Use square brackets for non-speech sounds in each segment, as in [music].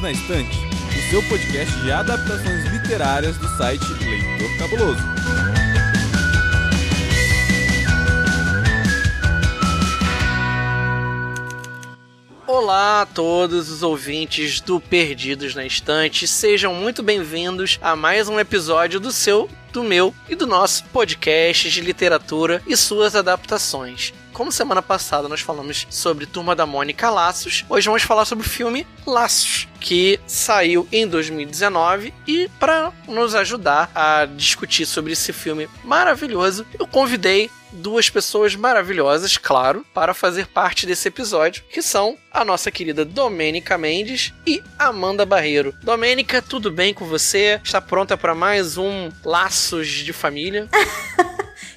Perdidos na Estante, o seu podcast de adaptações literárias do site Leitor Cabuloso. Olá a todos os ouvintes do Perdidos na Estante, sejam muito bem-vindos a mais um episódio do seu, do meu e do nosso podcast de literatura e suas adaptações. Como semana passada nós falamos sobre Turma da Mônica Laços, hoje vamos falar sobre o filme Laços, que saiu em 2019 e para nos ajudar a discutir sobre esse filme maravilhoso, eu convidei duas pessoas maravilhosas, claro, para fazer parte desse episódio, que são a nossa querida Domênica Mendes e Amanda Barreiro. Domênica, tudo bem com você? Está pronta para mais um Laços de Família? [laughs]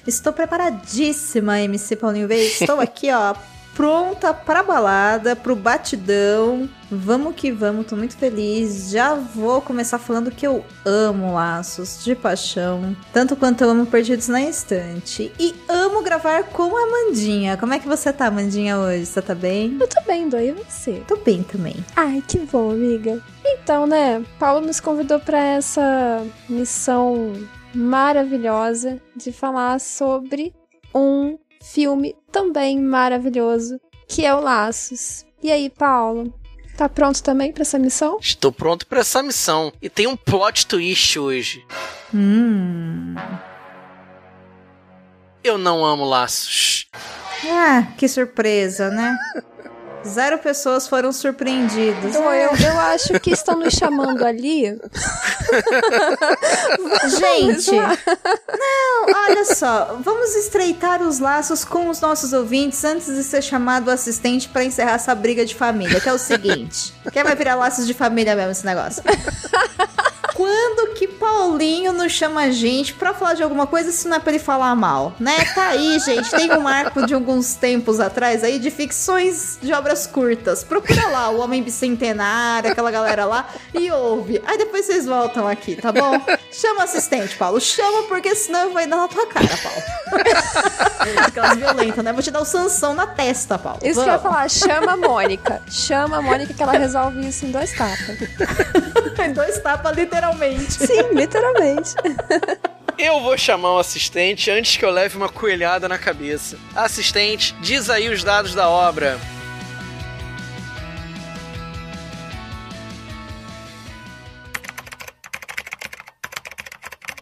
Estou preparadíssima, MC Paulinho Veio. Estou [laughs] aqui, ó, pronta pra balada, pro batidão. Vamos que vamos, tô muito feliz. Já vou começar falando que eu amo laços de paixão, tanto quanto eu amo Perdidos na Estante. E amo gravar com a Amandinha. Como é que você tá, Amandinha, hoje? Você tá bem? Eu tô bem, Doi, e você? Tô bem também. Ai, que bom, amiga. Então, né, Paulo nos convidou para essa missão maravilhosa de falar sobre um filme também maravilhoso, que é o Laços. E aí, Paulo? Tá pronto também para essa missão? Estou pronto para essa missão. E tem um plot twist hoje. Hum. Eu não amo laços. Ah, que surpresa, né? [laughs] Zero pessoas foram surpreendidas. Então, eu, eu acho que estão nos chamando ali. [laughs] Gente, não, olha só. Vamos estreitar os laços com os nossos ouvintes antes de ser chamado o assistente para encerrar essa briga de família, que é o seguinte. Quem vai virar laços de família mesmo esse negócio? Quando que Paulinho nos chama a gente pra falar de alguma coisa se não é pra ele falar mal, né? Tá aí, gente. Tem um marco de alguns tempos atrás aí de ficções de obras curtas. Procura lá o Homem Bicentenário, aquela galera lá, e ouve. Aí depois vocês voltam aqui, tá bom? Chama assistente, Paulo. Chama, porque senão vai dar na tua cara, Paulo. [laughs] Aquelas violentas, né? Vou te dar o sanção na testa, Paulo. Isso Vamos. que eu ia falar, chama a Mônica. Chama a Mônica que ela resolve isso em dois tapas. [laughs] Dois tapas, literalmente. Sim, literalmente. [laughs] Eu vou chamar o assistente antes que eu leve uma coelhada na cabeça. Assistente, diz aí os dados da obra.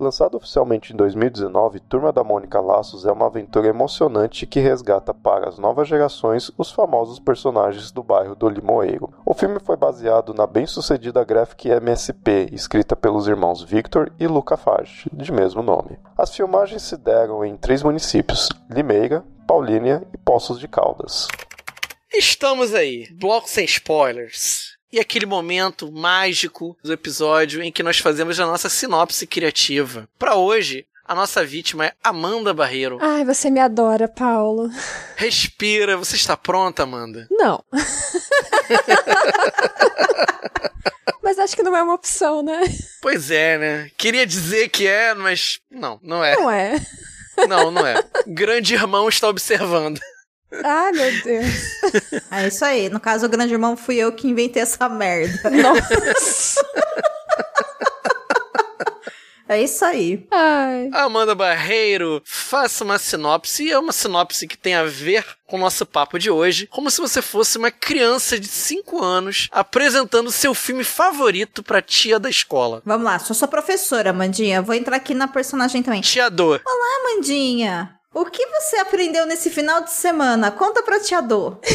Lançado oficialmente em 2019, Turma da Mônica Laços é uma aventura emocionante que resgata para as novas gerações os famosos personagens do bairro do Limoeiro. O filme foi baseado na bem-sucedida graphic MSP, escrita pelos irmãos Victor e Luca Fage, de mesmo nome. As filmagens se deram em três municípios: Limeira, Paulínia e Poços de Caldas. Estamos aí, bloco sem spoilers. E aquele momento mágico do episódio em que nós fazemos a nossa sinopse criativa. Para hoje, a nossa vítima é Amanda Barreiro. Ai, você me adora, Paulo. Respira, você está pronta, Amanda? Não. [laughs] Mas acho que não é uma opção, né? Pois é, né? Queria dizer que é, mas não, não é. Não é. Não, não é. Grande irmão está observando. Ai, meu Deus. [laughs] É isso aí. No caso, o grande irmão fui eu que inventei essa merda. Nossa. [laughs] É isso aí. Ai. Amanda Barreiro, faça uma sinopse. E é uma sinopse que tem a ver com o nosso papo de hoje. Como se você fosse uma criança de 5 anos apresentando seu filme favorito pra tia da escola. Vamos lá, sou sua professora, Amandinha. Vou entrar aqui na personagem também. Tia Dor. Olá, Amandinha. O que você aprendeu nesse final de semana? Conta pra tia Dô. [laughs]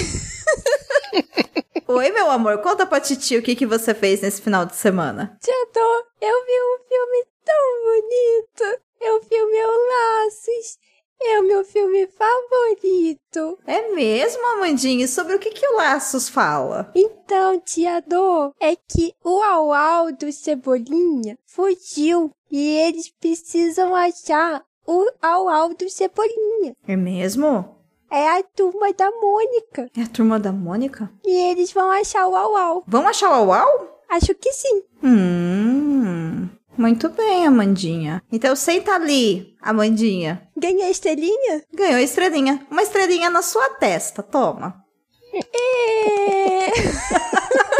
Oi, meu amor, conta pra titia o que, que você fez nesse final de semana. Tia Dô, eu vi um filme tão bonito. Eu vi o meu Laços. É o meu filme favorito. É mesmo, Amandinha? E sobre o que, que o Laços fala? Então, tia Dô, é que o Auau do Cebolinha fugiu e eles precisam achar o Auau do Cebolinha. É mesmo? É a turma da Mônica. É a turma da Mônica? E eles vão achar o Auau. Vão achar o Uau? Acho que sim. Hum. Muito bem, Amandinha. Então senta ali, Amandinha. Ganhei a estrelinha? Ganhou a estrelinha. Uma estrelinha na sua testa, toma. É... [laughs]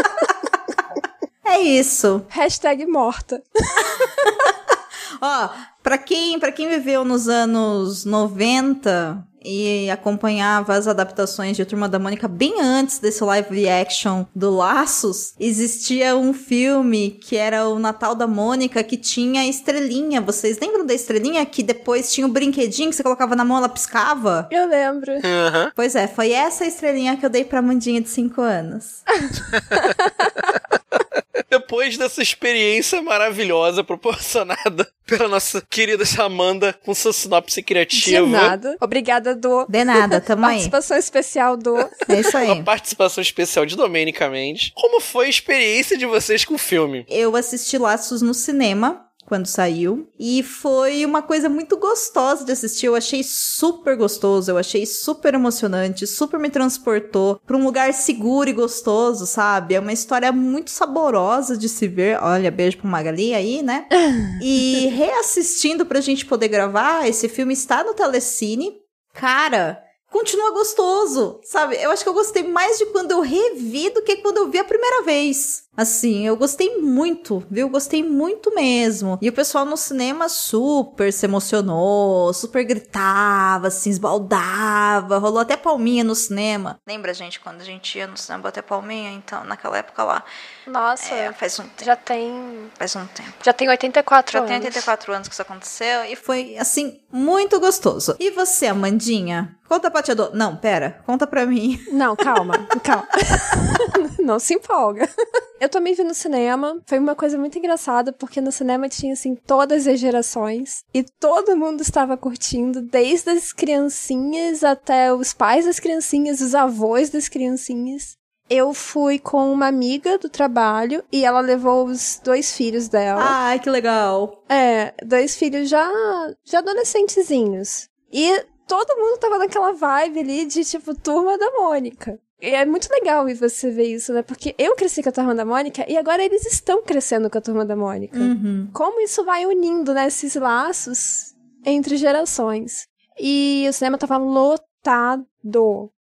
É isso. Hashtag morta. [laughs] Ó, pra quem, pra quem viveu nos anos 90 e acompanhava as adaptações de Turma da Mônica bem antes desse live action do Laços, existia um filme que era o Natal da Mônica que tinha estrelinha. Vocês lembram da estrelinha que depois tinha o um brinquedinho que você colocava na mão ela piscava? Eu lembro. Uhum. Pois é, foi essa estrelinha que eu dei pra Mandinha de 5 anos. [laughs] Depois dessa experiência maravilhosa proporcionada [laughs] pela nossa querida Amanda com sua sinopse criativa. De nada. Obrigada, do De nada, [laughs] tamo aí. Participação especial do. É isso aí. Uma participação especial de Domênica Mendes. Como foi a experiência de vocês com o filme? Eu assisti Laços no cinema quando saiu. E foi uma coisa muito gostosa de assistir. Eu achei super gostoso, eu achei super emocionante, super me transportou para um lugar seguro e gostoso, sabe? É uma história muito saborosa de se ver. Olha, beijo pro Magali aí, né? [laughs] e reassistindo pra gente poder gravar, esse filme está no Telecine. Cara, continua gostoso, sabe? Eu acho que eu gostei mais de quando eu revi do que quando eu vi a primeira vez. Assim, eu gostei muito, viu? Gostei muito mesmo. E o pessoal no cinema super se emocionou, super gritava, assim, esbaldava, rolou até palminha no cinema. Lembra, gente, quando a gente ia no cinema bater palminha? Então, naquela época lá. Nossa, É, faz um tempo. já tem. Faz um tempo. Já tem 84 Já anos. tem 84 anos que isso aconteceu e foi, assim, muito gostoso. E você, Amandinha? Conta pra tia do... Não, pera. Conta pra mim. Não, calma, calma. [laughs] Não se empolga. Eu também vi no cinema. Foi uma coisa muito engraçada, porque no cinema tinha, assim, todas as gerações. E todo mundo estava curtindo, desde as criancinhas até os pais das criancinhas, os avós das criancinhas. Eu fui com uma amiga do trabalho e ela levou os dois filhos dela. Ai, que legal. É, dois filhos já, já adolescentezinhos. E todo mundo tava naquela vibe ali de, tipo, turma da Mônica. E é muito legal você ver isso, né? Porque eu cresci com a turma da Mônica e agora eles estão crescendo com a turma da Mônica. Uhum. Como isso vai unindo, né, esses laços entre gerações. E o cinema tava lotado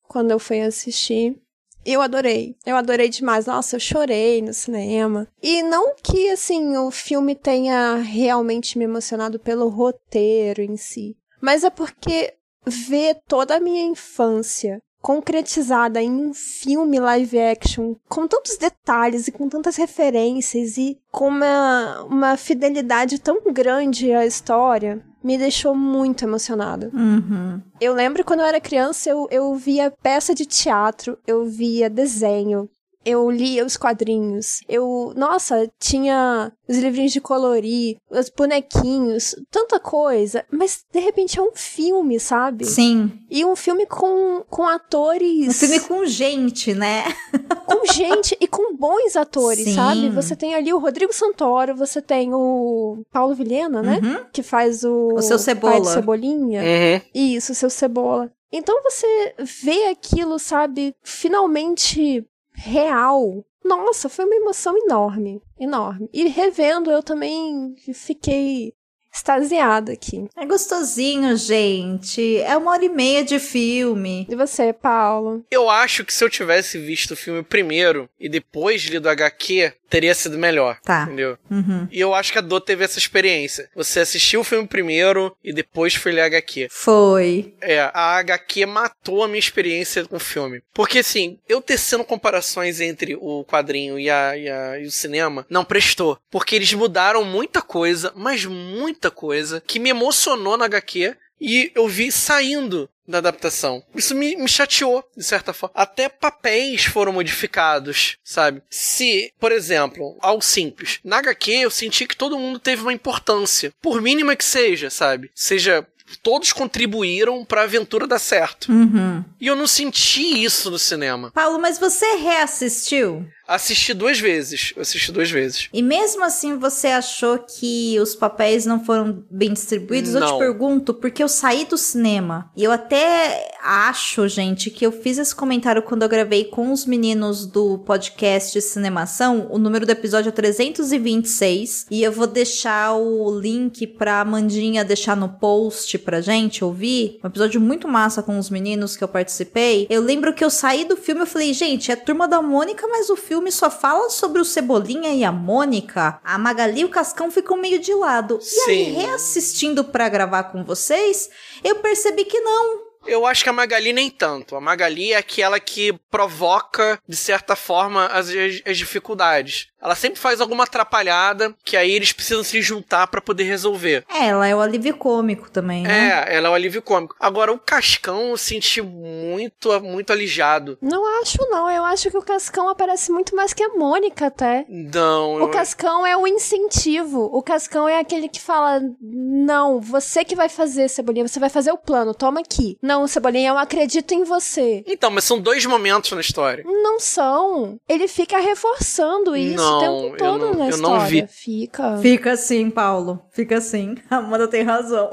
quando eu fui assistir. Eu adorei. Eu adorei demais. Nossa, eu chorei no cinema. E não que, assim, o filme tenha realmente me emocionado pelo roteiro em si. Mas é porque ver toda a minha infância concretizada em um filme live action com tantos detalhes e com tantas referências e com uma, uma fidelidade tão grande à história me deixou muito emocionada. Uhum. Eu lembro quando eu era criança, eu, eu via peça de teatro, eu via desenho, eu lia os quadrinhos. Eu, nossa, tinha os livrinhos de colorir, os bonequinhos, tanta coisa. Mas de repente é um filme, sabe? Sim. E um filme com, com atores. Um filme com gente, né? [laughs] com gente e com bons atores, Sim. sabe? Você tem ali o Rodrigo Santoro, você tem o Paulo Vilhena, né? Uhum. Que faz o. O seu pai Cebola. do Cebolinha. Uhum. Isso, o seu cebola. Então você vê aquilo, sabe, finalmente real. Nossa, foi uma emoção enorme, enorme. E revendo, eu também fiquei extasiada aqui. É gostosinho, gente. É uma hora e meia de filme. E você, Paulo? Eu acho que se eu tivesse visto o filme primeiro e depois lido HQ, teria sido melhor. Tá. Entendeu? Uhum. E eu acho que a Dor teve essa experiência. Você assistiu o filme primeiro e depois foi ler a HQ. Foi. É, a HQ matou a minha experiência com o filme. Porque, assim, eu tecendo comparações entre o quadrinho e, a, e, a- e o cinema, não prestou. Porque eles mudaram muita coisa, mas muita coisa, que me emocionou na HQ e eu vi saindo da adaptação. Isso me, me chateou, de certa forma. Até papéis foram modificados, sabe? Se, por exemplo, algo simples. Na HQ eu senti que todo mundo teve uma importância. Por mínima que seja, sabe? Seja. Todos contribuíram pra aventura dar certo. Uhum. E eu não senti isso no cinema. Paulo, mas você reassistiu? Assisti duas vezes. Eu assisti duas vezes. E mesmo assim você achou que os papéis não foram bem distribuídos? Eu Não. te pergunto, porque eu saí do cinema. E eu até acho, gente, que eu fiz esse comentário quando eu gravei com os meninos do podcast Cinemação. O número do episódio é 326. E eu vou deixar o link pra Amandinha deixar no post pra gente ouvir. Um episódio muito massa com os meninos que eu participei. Eu lembro que eu saí do filme e eu falei, gente, é Turma da Mônica, mas o filme filme só fala sobre o Cebolinha e a Mônica, a Magali e o Cascão ficam meio de lado. E aí, reassistindo pra gravar com vocês, eu percebi que não. Eu acho que a Magali nem tanto. A Magali é aquela que provoca, de certa forma, as, as dificuldades. Ela sempre faz alguma atrapalhada que aí eles precisam se juntar pra poder resolver. É, ela é o alívio cômico também, né? É, ela é o alívio cômico. Agora, o Cascão eu senti muito, muito alijado. Não acho, não. Eu acho que o Cascão aparece muito mais que a Mônica, até. Não, O eu... Cascão é o incentivo. O Cascão é aquele que fala: Não, você que vai fazer, Cebolinha. Você vai fazer o plano, toma aqui. Não, Cebolinha, eu acredito em você. Então, mas são dois momentos na história. Não são. Ele fica reforçando isso Não, o eu tempo todo não- na eu não história. vi. Fica. Fica assim, Paulo. Fica assim. [laughs] A Amanda tem razão.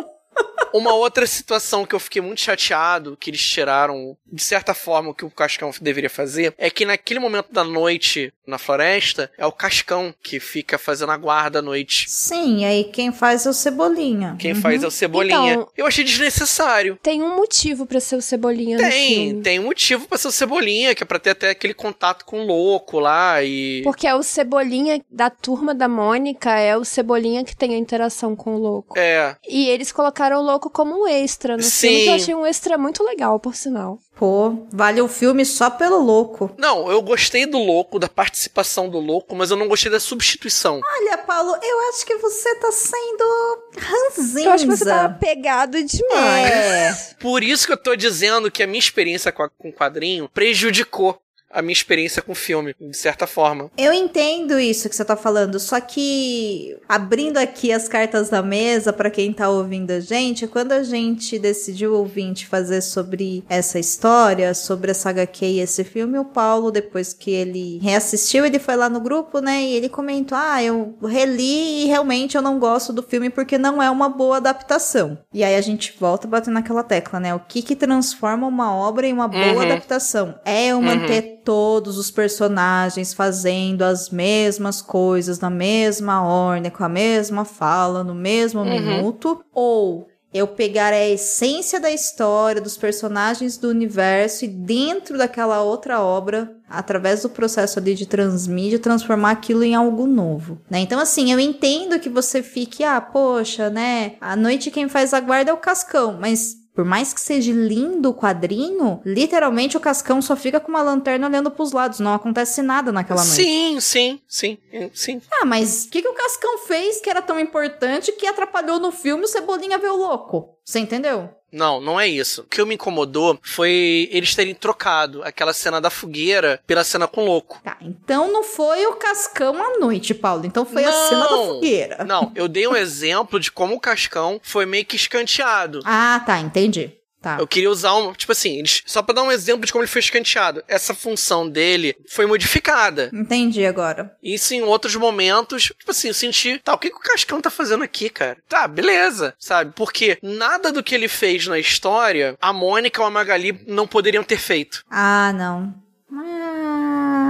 Uma outra situação que eu fiquei muito chateado, que eles tiraram, de certa forma, o que o Cascão deveria fazer, é que naquele momento da noite na floresta, é o Cascão que fica fazendo a guarda à noite. Sim, aí quem faz é o Cebolinha. Quem Uhum. faz é o Cebolinha. Então- Eu achei desnecessário. Tem um motivo pra ser o Cebolinha no Tem, filme. tem um motivo pra ser o Cebolinha, que é pra ter até aquele contato com o louco lá e. Porque é o Cebolinha da turma da Mônica, é o Cebolinha que tem a interação com o louco. É. E eles colocaram o louco como um extra no filme, que Sim. eu achei um extra muito legal, por sinal. Pô, vale o filme só pelo louco. Não, eu gostei do louco, da participação do louco, mas eu não gostei da substituição. Olha, Paulo, eu acho que você tá sendo ranzinza. Eu acho que você tava pegado demais. É. Por isso que eu tô dizendo que a minha experiência com, a- com o quadrinho prejudicou a minha experiência com o filme, de certa forma. Eu entendo isso que você tá falando, só que abrindo aqui as cartas da mesa pra quem tá ouvindo a gente, quando a gente decidiu ouvinte fazer sobre essa história, sobre essa HQ e esse filme, o Paulo, depois que ele reassistiu, ele foi lá no grupo, né, e ele comentou: "Ah, eu reli e realmente eu não gosto do filme porque não é uma boa adaptação". E aí a gente volta batendo naquela tecla, né? O que que transforma uma obra em uma boa Uhum. adaptação? É eu manter todos os personagens fazendo as mesmas coisas na mesma ordem, com a mesma fala, no mesmo minuto, ou eu pegar a essência da história, dos personagens do universo e dentro daquela outra obra, através do processo ali de transmídia, transformar aquilo em algo novo, né? Então, assim, eu entendo que você fique, ah, poxa, né? À noite quem faz a guarda é o Cascão, mas por mais que seja lindo o quadrinho, literalmente o Cascão só fica com uma lanterna olhando pros lados, não acontece nada naquela noite. Sim, sim, sim, sim. Ah, mas o que, que o Cascão fez que era tão importante que atrapalhou no filme o Cebolinha ver o louco? Você entendeu? Não, não é isso. O que me incomodou foi eles terem trocado aquela cena da fogueira pela cena com o louco. Tá, então não foi o Cascão à noite, Paulo. Então foi a cena da Não. fogueira. Não, eu dei um [laughs] exemplo de como o Cascão foi meio que escanteado. Ah, tá, entendi. Tá. Eu queria usar um. Tipo assim, eles- só pra dar um exemplo de como ele foi escanteado. Essa função dele foi modificada. Entendi agora. Isso em outros momentos, tipo assim, eu senti, tá, o que, que o Cascão tá fazendo aqui, cara? Tá, beleza, sabe? Porque nada do que ele fez na história, a Mônica ou a Magali não poderiam ter feito. Ah, não. Ah,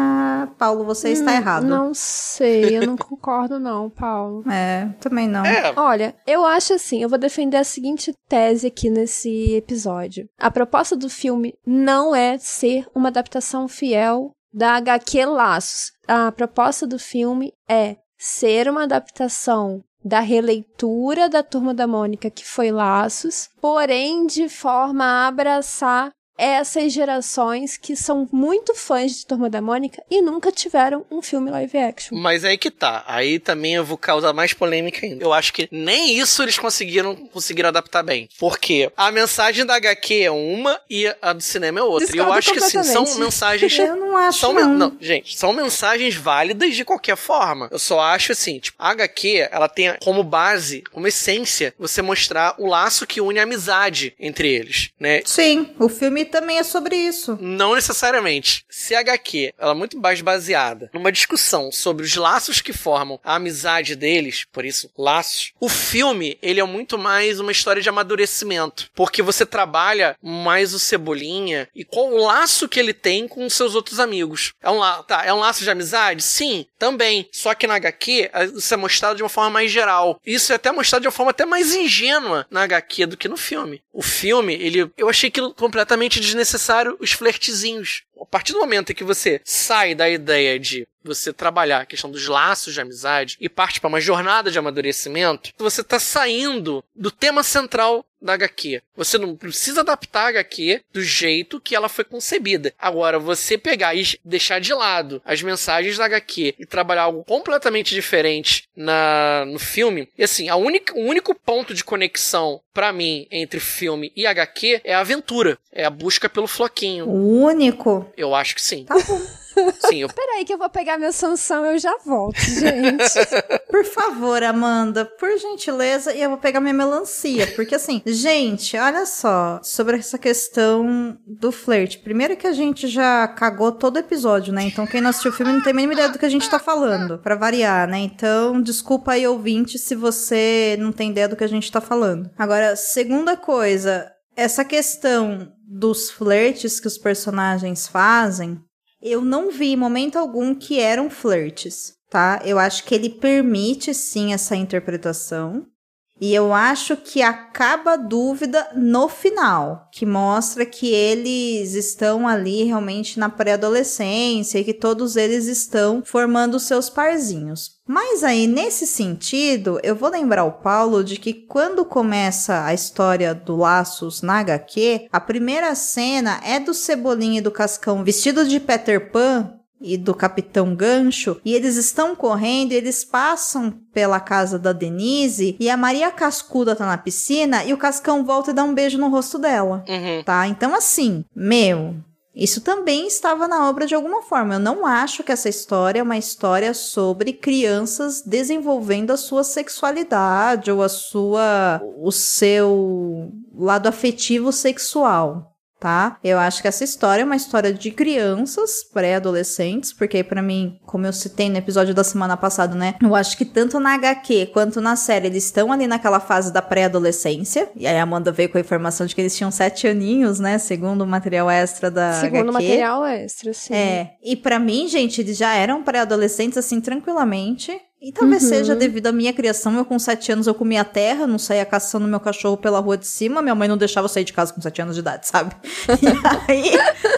Paulo, você está Hum, errado. Não sei, eu não concordo não, Paulo. [laughs] É, também não. É, Olha, eu acho assim, eu vou defender a seguinte tese aqui nesse episódio. A proposta do filme não é ser uma adaptação fiel da HQ Laços. A proposta do filme é ser uma adaptação da releitura da Turma da Mônica, que foi Laços, porém de forma a abraçar essas gerações que são muito fãs de Turma da Mônica e nunca tiveram um filme live action. Mas aí que tá. Aí também eu vou causar mais polêmica ainda. Eu acho que nem isso eles conseguiram conseguiram adaptar bem. Porque a mensagem da HQ é uma e a do cinema é outra. E eu Discordo acho que assim, são mensagens. Eu não acho, São, não. men- não, gente, são mensagens válidas de qualquer forma. Eu só acho assim, tipo, a HQ, ela tem como base, como essência, você mostrar o laço que une a amizade entre eles, né? Sim, o filme também é sobre isso. Não necessariamente. Se a HQ ela é muito mais baseada numa discussão sobre os laços que formam a amizade deles, por isso, laços, o filme ele é muito mais uma história de amadurecimento. Porque você trabalha mais o Cebolinha e qual o laço que ele tem com seus outros amigos. É um, la tá, é um laço de amizade? Sim, também. Só que na HQ, isso é mostrado de uma forma mais geral. Isso é até mostrado de uma forma até mais ingênua na HQ do que no filme. O filme, ele, eu achei aquilo completamente desnecessário, os flertezinhos. A partir do momento em que você sai da ideia de você trabalhar a questão dos laços de amizade e parte para uma jornada de amadurecimento, você está saindo do tema central da HQ. Você não precisa adaptar a HQ do jeito que ela foi concebida. Agora, você pegar e deixar de lado as mensagens da HQ e trabalhar algo completamente diferente na, no filme, e assim, a única, o único ponto de conexão para mim entre filme e HQ é a aventura, é a busca pelo floquinho. O único? Eu acho que sim. Tá bom. [laughs] Sim, eu... [laughs] Peraí que eu vou pegar minha Sansão, eu já volto, gente. [laughs] Por favor, Amanda, por gentileza, e eu vou pegar minha melancia, porque assim, gente, olha só, sobre essa questão do flerte. Primeiro que a gente já cagou todo o episódio, né? Então quem não assistiu o filme não tem a mínima ideia do que a gente tá falando, para variar, né? Então, desculpa aí, ouvinte, se você não tem ideia do que a gente tá falando. Agora, segunda coisa, essa questão dos flertes que os personagens fazem, eu não vi momento algum que eram flirts, tá? Eu acho que ele permite sim essa interpretação. E eu acho que acaba a dúvida no final, que mostra que eles estão ali realmente na pré-adolescência e que todos eles estão formando seus parzinhos. Mas aí, nesse sentido, eu vou lembrar o Paulo de que quando começa a história do Laços na HQ, a primeira cena é do Cebolinha e do Cascão vestidos de Peter Pan e do Capitão Gancho, e eles estão correndo, e eles passam pela casa da Denise, e a Maria Cascuda tá na piscina, e o Cascão volta e dá um beijo no rosto dela, Uhum. tá? Então, assim, meu, isso também estava na obra de alguma forma. Eu não acho que essa história é uma história sobre crianças desenvolvendo a sua sexualidade ou a sua o seu lado afetivo sexual. Tá? Eu acho que essa história é uma história de crianças, pré-adolescentes, porque para mim, como eu citei no episódio da semana passada, né? Eu acho que tanto na HQ quanto na série eles estão ali naquela fase da pré-adolescência. E aí a Amanda veio com a informação de que eles tinham sete aninhos, né? Segundo o material extra da Segundo HQ. material extra, sim. É, e pra mim, gente, eles já eram pré-adolescentes assim tranquilamente. E talvez Uhum. seja devido à minha criação. Eu, com sete anos, eu comia terra, não saía caçando meu cachorro pela rua de cima. Minha mãe não deixava eu sair de casa com sete anos de idade, sabe? [laughs] E aí.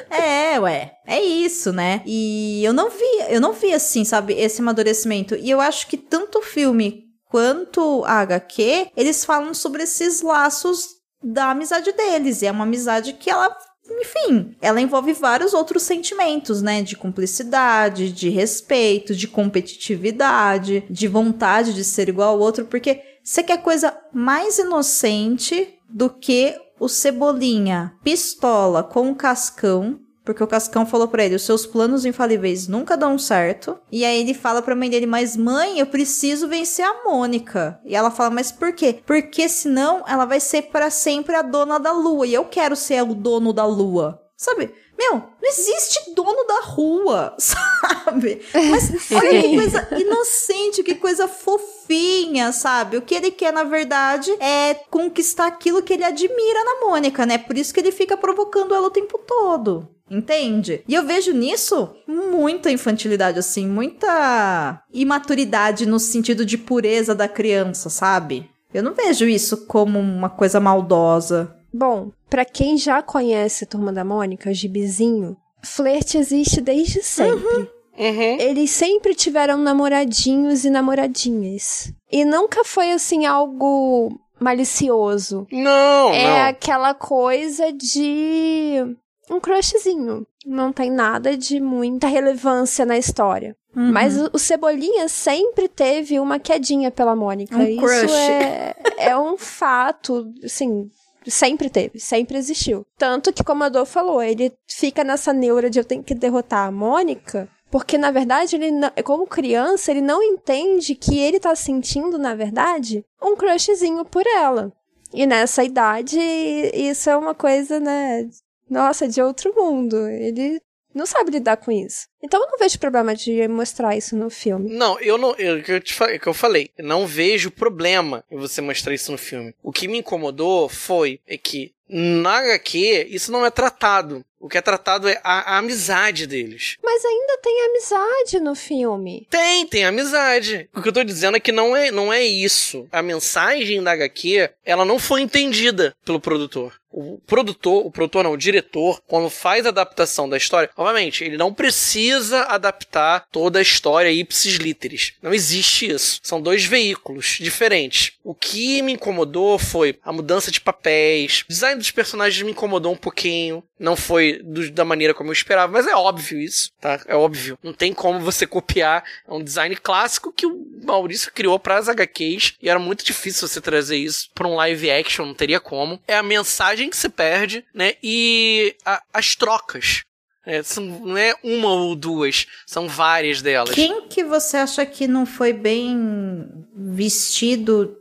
É, ué. É isso, né? E eu não vi, eu não vi assim, sabe, esse amadurecimento. E eu acho que tanto o filme quanto a HQ, eles falam sobre esses laços da amizade deles. E é uma amizade que ela enfim, ela envolve vários outros sentimentos, né? De cumplicidade, de respeito, de competitividade, de vontade de ser igual ao outro, porque você quer coisa mais inocente do que o Cebolinha pistola com o Cascão. Porque o Cascão falou pra ele: os seus planos infalíveis nunca dão certo. E aí ele fala pra mãe dele: Mas mãe, eu preciso vencer a Mônica. E ela fala: Mas por quê? Porque senão ela vai ser para sempre a dona da lua. E eu quero ser o dono da lua. Sabe? Meu, não existe dono da rua, [laughs] sabe? Mas olha que [laughs] coisa inocente, que coisa fofinha, sabe? O que ele quer, na verdade, é conquistar aquilo que ele admira na Mônica, né? Por isso que ele fica provocando ela o tempo todo. Entende? E eu vejo nisso muita infantilidade, assim, muita imaturidade no sentido de pureza da criança, sabe? Eu não vejo isso como uma coisa maldosa. Bom, pra quem já conhece a Turma da Mônica, Gibizinho, flerte existe desde sempre. Uhum. Eles sempre tiveram namoradinhos e namoradinhas. E nunca foi assim algo malicioso. Não, é não. aquela coisa de um crushzinho. Não tem nada de muita relevância na história. Uhum. Mas o, o Cebolinha sempre teve uma quedinha pela Mônica. Um Isso crush. é, é um fato, assim, sempre teve, sempre existiu. Tanto que, como a Dor falou, ele fica nessa neura de eu tenho que derrotar a Mônica. Porque, na verdade, ele não- como criança, ele não entende que ele tá sentindo, na verdade, um crushzinho por ela. E nessa idade, isso é uma coisa, né? Nossa, de outro mundo. Ele não sabe lidar com isso. Então eu não vejo problema de mostrar isso no filme. Não, eu não. Eu, que eu te que eu falei, eu não vejo problema em você mostrar isso no filme. O que me incomodou foi é que na HQ isso não é tratado. O que é tratado é a, a amizade deles. Mas ainda tem amizade no filme. Tem, tem amizade. O que eu tô dizendo é que não é, não é isso. A mensagem da HQ, ela não foi entendida pelo produtor. o produtor, o produtor não, o diretor, quando faz a adaptação da história, obviamente, ele não precisa adaptar toda a história ipsis literis. Não existe isso. São dois veículos diferentes. O que me incomodou foi a mudança de papéis, o design dos personagens me incomodou um pouquinho, não foi do, da maneira como eu esperava, mas é óbvio isso, tá? É óbvio. Não tem como você copiar é um design clássico que o Maurício criou para as HQs e era muito difícil você trazer isso para um live action, não teria como. É a mensagem que se perde, né? E a, as trocas. É, são, não é uma ou duas, são várias delas. Quem que você acha que não foi bem vestido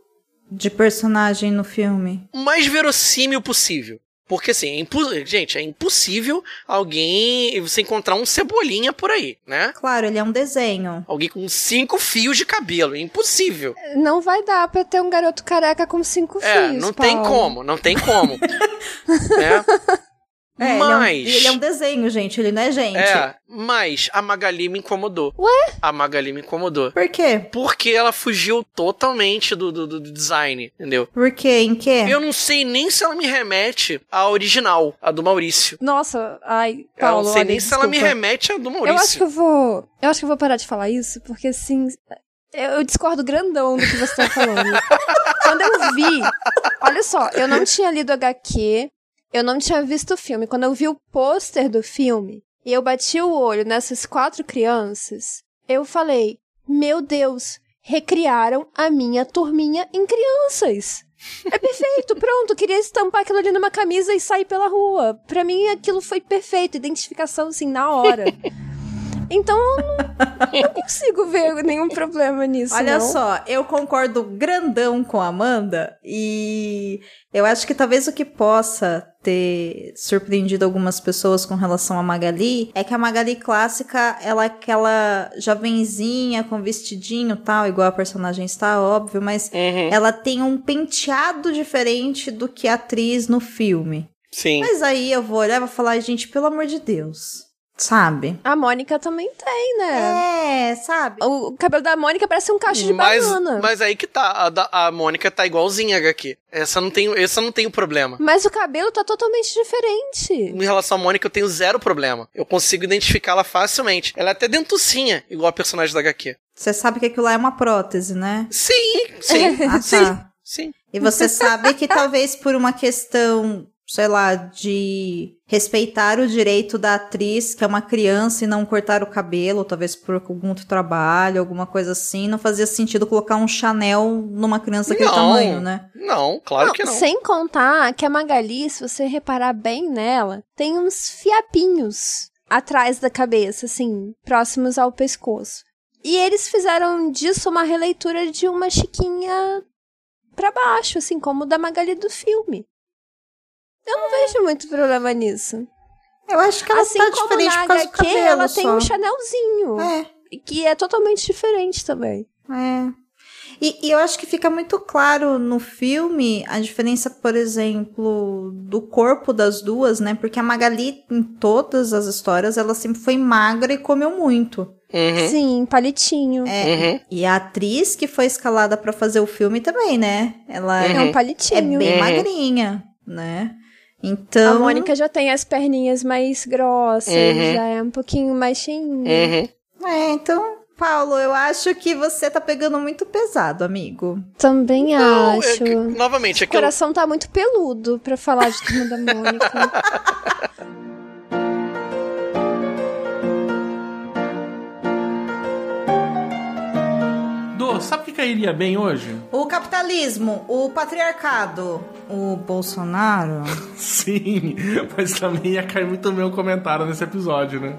de personagem no filme? O mais verossímil possível. Porque assim, é impo... gente, é impossível alguém você encontrar um cebolinha por aí, né? Claro, ele é um desenho. Alguém com cinco fios de cabelo, é impossível. Não vai dar pra ter um garoto careca com cinco é, fios. não Paulo. tem como, não tem como. [laughs] é. É, mas. Ele é, um, ele é um desenho, gente, ele não é gente. É, mas a Magali me incomodou. Ué? A Magali me incomodou. Por quê? Porque ela fugiu totalmente do, do, do design, entendeu? Por quê? Em quê? Eu não sei nem se ela me remete à original, a do Maurício. Nossa, ai, Eu Paulo, não sei olha, nem se ela me desculpa. remete à do Maurício. Eu acho que eu vou. Eu acho que eu vou parar de falar isso, porque assim. Eu eu discordo grandão do que você tá falando. [laughs] Quando eu vi. Olha só, eu não tinha lido HQ, eu não tinha visto o filme. Quando eu vi o pôster do filme e eu bati o olho nessas quatro crianças, eu falei: Meu Deus, recriaram a minha turminha em crianças. É perfeito, pronto. Queria estampar aquilo ali numa camisa e sair pela rua. Pra mim, aquilo foi perfeito. Identificação, assim, na hora. [laughs] Então, eu não, [laughs] não consigo ver nenhum problema nisso. Olha não. só, eu concordo grandão com a Amanda e eu acho que talvez o que possa ter surpreendido algumas pessoas com relação a Magali é que a Magali clássica, ela é aquela jovenzinha com vestidinho tal, igual a personagem está, óbvio, mas Uhum. ela tem um penteado diferente do que a atriz no filme. Sim. Mas aí eu vou olhar e vou falar, gente, pelo amor de Deus, sabe? A Mônica também tem, né? É, sabe? O cabelo da Mônica parece um cacho de mas, banana. mas aí que tá, a, da- a Mônica tá igualzinha a HQ. Essa não tem, essa não tem o problema. Mas o cabelo tá totalmente diferente. Em relação à Mônica, eu tenho zero problema. Eu consigo identificá-la facilmente. Ela é até dentucinha, igual a personagem da HQ. Você sabe que aquilo lá é uma prótese, né? Sim, [laughs] sim, Ah, sim, tá. sim. E você sabe que talvez por uma questão, sei lá, de respeitar o direito da atriz, que é uma criança, e não cortar o cabelo, talvez por algum outro trabalho, alguma coisa assim, não fazia sentido colocar um Chanel numa criança daquele Não. tamanho, né? Não, claro que não. Sem contar que a Magali, se você reparar bem nela, tem uns fiapinhos atrás da cabeça, assim, próximos ao pescoço. E eles fizeram disso uma releitura de uma chiquinha pra baixo, assim, como o da Magali do filme. Eu não vejo muito problema nisso. Eu acho que ela assim tá como diferente na por causa do HQ, cabelo ela tem só. um Chanelzinho. É, Que é totalmente diferente também. é. E, e eu acho que fica muito claro no filme a diferença, por exemplo, do corpo das duas, né? Porque a Magali, em todas as histórias, ela sempre foi magra e comeu muito. Uhum, Sim, palitinho. É, uhum. E a atriz que foi escalada pra fazer o filme também, né? Ela É Uhum. um palitinho. é bem Uhum. magrinha, né? A Então. Mônica já tem as perninhas mais grossas, Uhum. já é um pouquinho mais cheinha. Uhum. É, então, Paulo, eu acho que você tá pegando muito pesado, amigo. Também Não, é acho. que- novamente, O aquilo, coração tá muito peludo pra falar de turma da Mônica. [laughs] Sabe o que cairia bem hoje? O capitalismo, o patriarcado, o Bolsonaro. [laughs] Sim, mas também ia cair muito bem um comentário nesse episódio, né?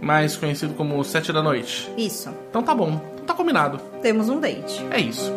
Mais conhecido como sete da noite. Isso. Então tá bom, então tá combinado. Temos um date. É isso.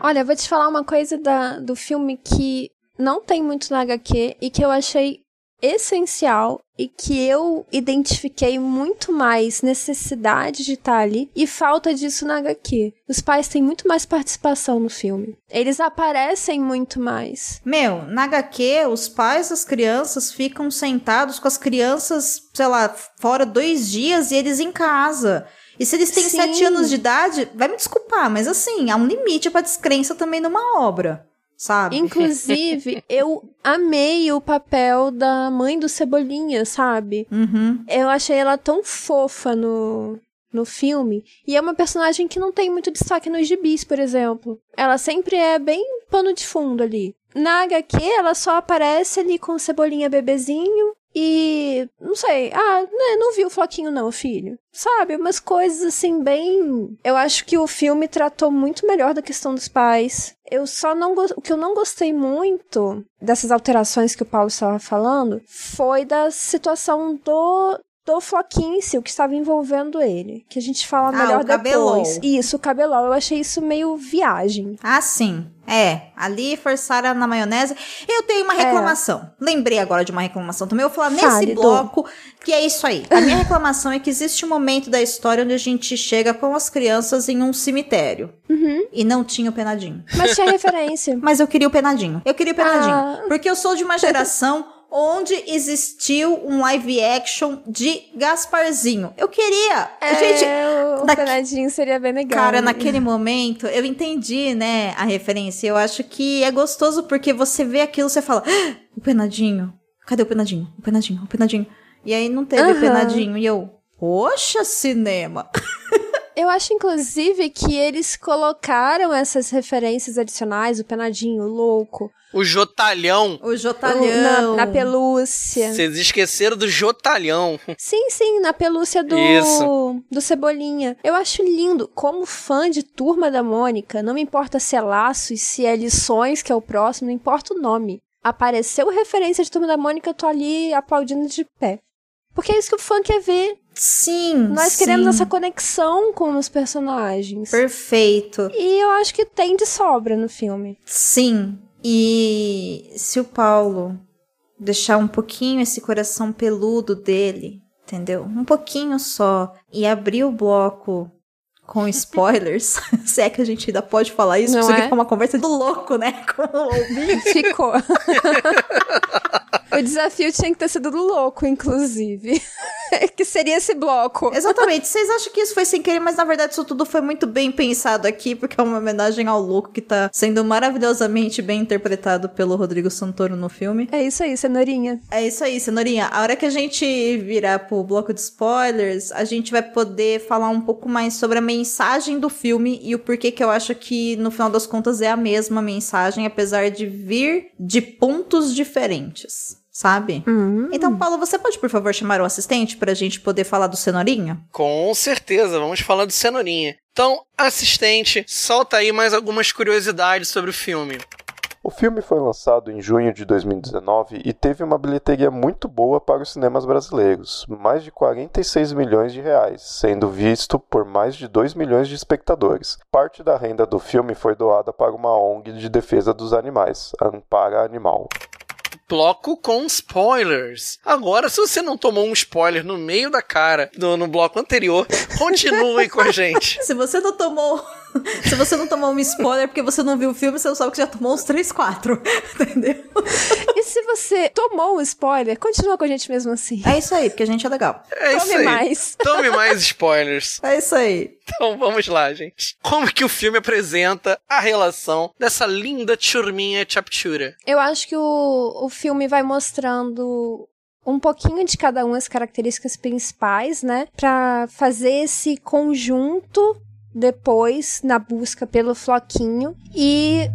Olha, eu vou te falar uma coisa da, do filme que não tem muito na HQ e que eu achei essencial e que eu identifiquei muito mais necessidade de estar ali e falta disso na HQ. Os pais têm muito mais participação no filme. Eles aparecem muito mais. Meu, na HQ, os pais das crianças ficam sentados com as crianças, sei lá, fora dois dias e eles em casa. E se eles têm Sim. sete anos de idade, vai me desculpar, mas assim, há um limite pra descrença também numa obra, sabe? Inclusive, [laughs] eu amei o papel da mãe do Cebolinha, sabe? Uhum. Eu achei ela tão fofa no, no filme. E é uma personagem que não tem muito destaque nos gibis, por exemplo. Ela sempre é bem pano de fundo ali. Na HQ, ela só aparece ali com o Cebolinha bebezinho. E não sei, ah, né, não vi o Floquinho não, filho. Sabe, umas coisas assim bem. Eu acho que o filme tratou muito melhor da questão dos pais. Eu só não o que eu não gostei muito dessas alterações que o Paulo estava falando foi da situação do do Floquinho em si, o que estava envolvendo ele. Que a gente fala Ah, melhor o cabelol. depois. Isso, o cabelol. Eu achei isso meio viagem. Ah, sim. É, ali forçaram na maionese. Eu tenho uma reclamação. Lembrei agora de uma reclamação também. Eu vou falar nesse Fale, bloco que é isso aí. A minha [laughs] reclamação é que existe um momento da história onde a gente chega com as crianças em um cemitério. Uhum. E não tinha o penadinho. Mas tinha [laughs] referência. Mas eu queria o penadinho. Eu queria o penadinho. Ah. Porque eu sou de uma geração [laughs] onde existiu um live action de Gasparzinho. Eu queria. Gente, É, o daqui- penadinho seria bem legal. Cara, naquele momento, eu entendi, né, a referência. Eu acho que é gostoso porque você vê aquilo, você fala, "Ah, o penadinho. Cadê o penadinho? O penadinho, o penadinho. E aí não teve o Aham. penadinho. E eu, poxa, cinema. [laughs] Eu acho, inclusive, que eles colocaram essas referências adicionais, o penadinho, o louco, O Jotalhão. O o- Jotalhão. na, na pelúcia. Vocês esqueceram do Jotalhão. Sim, sim, na pelúcia do, Isso. do Cebolinha. Eu acho lindo. Como fã de Turma da Mônica, não me importa se é laços, se é lições, que é o próximo, não importa o nome. Apareceu referência de Turma da Mônica, eu tô ali aplaudindo de pé. Porque é isso que o fã quer ver. Sim, Nós sim. queremos essa conexão com os personagens. Perfeito. E eu acho que tem de sobra no filme. Sim. E se o Paulo deixar um pouquinho esse coração peludo dele, entendeu? Um pouquinho só, e abrir o bloco com spoilers, [laughs] se é que a gente ainda pode falar isso, Não aqui é? fica uma conversa do louco, né? [laughs] Com o ouvinte. Ficou. [laughs] o desafio tinha que ter sido do louco, inclusive. [laughs] que seria esse bloco. Exatamente. Vocês acham que isso foi sem querer, mas na verdade isso tudo foi muito bem pensado aqui, porque é uma homenagem ao louco que tá sendo maravilhosamente bem interpretado pelo Rodrigo Santoro no filme. É isso aí, cenourinha. É isso aí, Cenourinha. A hora que a gente virar pro bloco de spoilers, a gente vai poder falar um pouco mais sobre a mensagem do filme e o porquê que eu acho que, no final das contas, é a mesma mensagem, apesar de vir de pontos diferentes, sabe? Hum. Então, Paulo, você pode, por favor, chamar o assistente pra gente poder falar do Cenourinha? Com certeza, vamos falar do Cenourinha. Então, assistente, solta aí mais algumas curiosidades sobre o filme. O filme foi lançado em junho de 2019 e teve uma bilheteria muito boa para os cinemas brasileiros, mais de 46 milhões de reais, sendo visto por mais de 2 milhões de espectadores. Parte da renda do filme foi doada para uma ONG de defesa dos animais, a Ampara Animal. Bloco com spoilers. Agora, se você não tomou um spoiler no meio da cara do, no bloco anterior, [laughs] continue com a gente. Se você não tomou. [laughs] Se você não tomou um spoiler porque você não viu o filme, você não sabe que já tomou uns 3, 4. [laughs] Entendeu? E se você tomou o spoiler, continua com a gente mesmo assim. É isso aí, porque a gente é legal. É isso Tome aí. mais. Tome mais spoilers. É isso aí. Então vamos lá, gente. Como que o filme apresenta a relação dessa linda turminha Chapchura? Eu acho que o, o filme vai mostrando um pouquinho de cada uma as características principais, né? Pra fazer esse conjunto depois na busca pelo floquinho e